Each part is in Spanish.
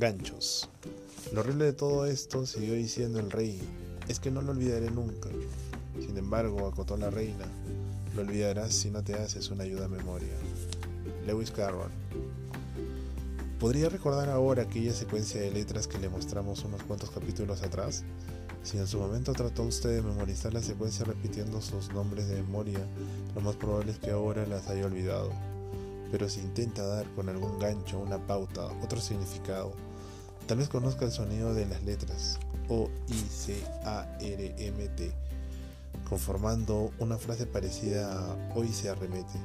Ganchos. Lo horrible de todo esto, siguió diciendo el rey, es que no lo olvidaré nunca. Sin embargo, acotó la reina, lo olvidarás si no te haces una ayuda a memoria. Lewis Carroll. ¿Podría recordar ahora aquella secuencia de letras que le mostramos unos cuantos capítulos atrás? Si en su momento trató usted de memorizar la secuencia repitiendo sus nombres de memoria, lo más probable es que ahora las haya olvidado. Pero si intenta dar con algún gancho, una pauta, otro significado, tal vez conozca el sonido de las letras O, I, C, A, R, M, T, conformando una frase parecida a Hoy se arremete,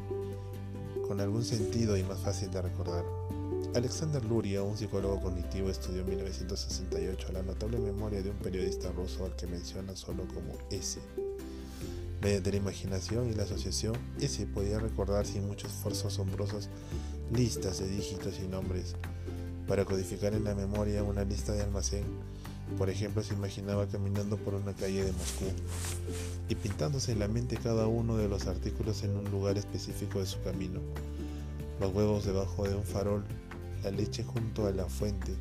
con algún sentido y más fácil de recordar. Alexander Luria, un psicólogo cognitivo, estudió en 1968 la notable memoria de un periodista ruso al que menciona solo como S. Mediante la imaginación y la asociación, S podía recordar sin mucho esfuerzo asombrosos listas de dígitos y nombres. Para codificar en la memoria una lista de almacén, por ejemplo, se imaginaba caminando por una calle de Moscú y pintándose en la mente cada uno de los artículos en un lugar específico de su camino. Los huevos debajo de un farol, la leche junto a la fuente,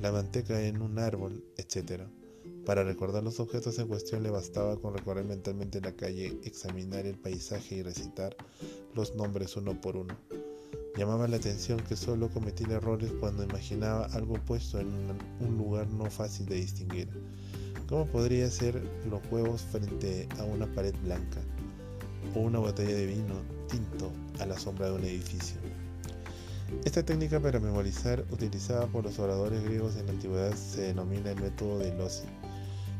la manteca en un árbol, etc. Para recordar los objetos en cuestión le bastaba con recorrer mentalmente la calle, examinar el paisaje y recitar los nombres uno por uno. Llamaba la atención que solo cometía errores cuando imaginaba algo puesto en un lugar no fácil de distinguir. ¿Cómo podría ser los huevos frente a una pared blanca o una botella de vino tinto a la sombra de un edificio? Esta técnica para memorizar utilizada por los oradores griegos en la antigüedad se denomina el método de Loci.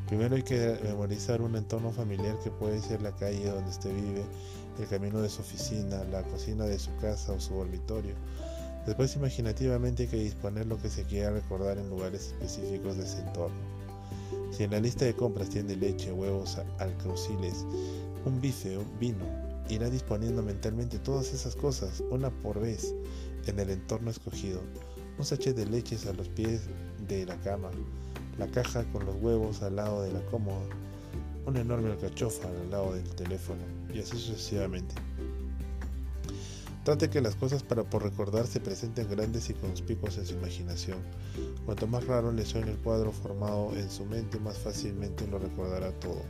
Primero hay que memorizar un entorno familiar que puede ser la calle donde usted vive, el camino de su oficina, la cocina de su casa o su dormitorio. Después imaginativamente hay que disponer lo que se quiera recordar en lugares específicos de ese entorno. Si en la lista de compras tiene leche, huevos, alcauciles, un bife, un vino, irá disponiendo mentalmente todas esas cosas, una por vez, en el entorno escogido. Un sachet de leches a los pies de la cama, la caja con los huevos al lado de la cómoda, una enorme alcachofa al lado del teléfono, y así sucesivamente. Trate que las cosas para por recordar se presenten grandes y conspicuas en su imaginación. Cuanto más raro le suene el cuadro formado en su mente, más fácilmente lo recordará todo.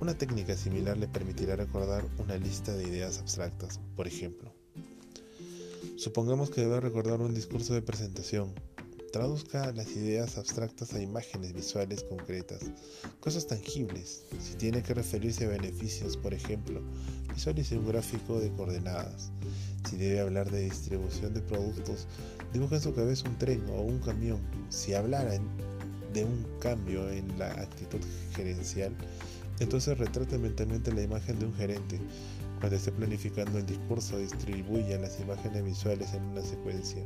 Una técnica similar le permitirá recordar una lista de ideas abstractas, por ejemplo. Supongamos que debe recordar un discurso de presentación. Traduzca las ideas abstractas a imágenes visuales concretas, cosas tangibles. Si tiene que referirse a beneficios, por ejemplo, visualice un gráfico de coordenadas. Si debe hablar de distribución de productos, dibuja en su cabeza un tren o un camión. Si hablara de un cambio en la actitud gerencial, entonces retrate mentalmente la imagen de un gerente. Cuando esté planificando el discurso, distribuya las imágenes visuales en una secuencia.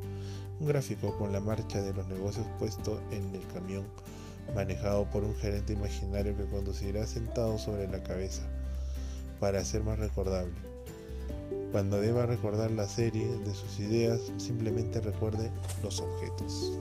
Un gráfico con la marcha de los negocios puesto en el camión, manejado por un gerente imaginario que conducirá sentado sobre la cabeza, para ser más recordable. Cuando deba recordar la serie de sus ideas, simplemente recuerde los objetos.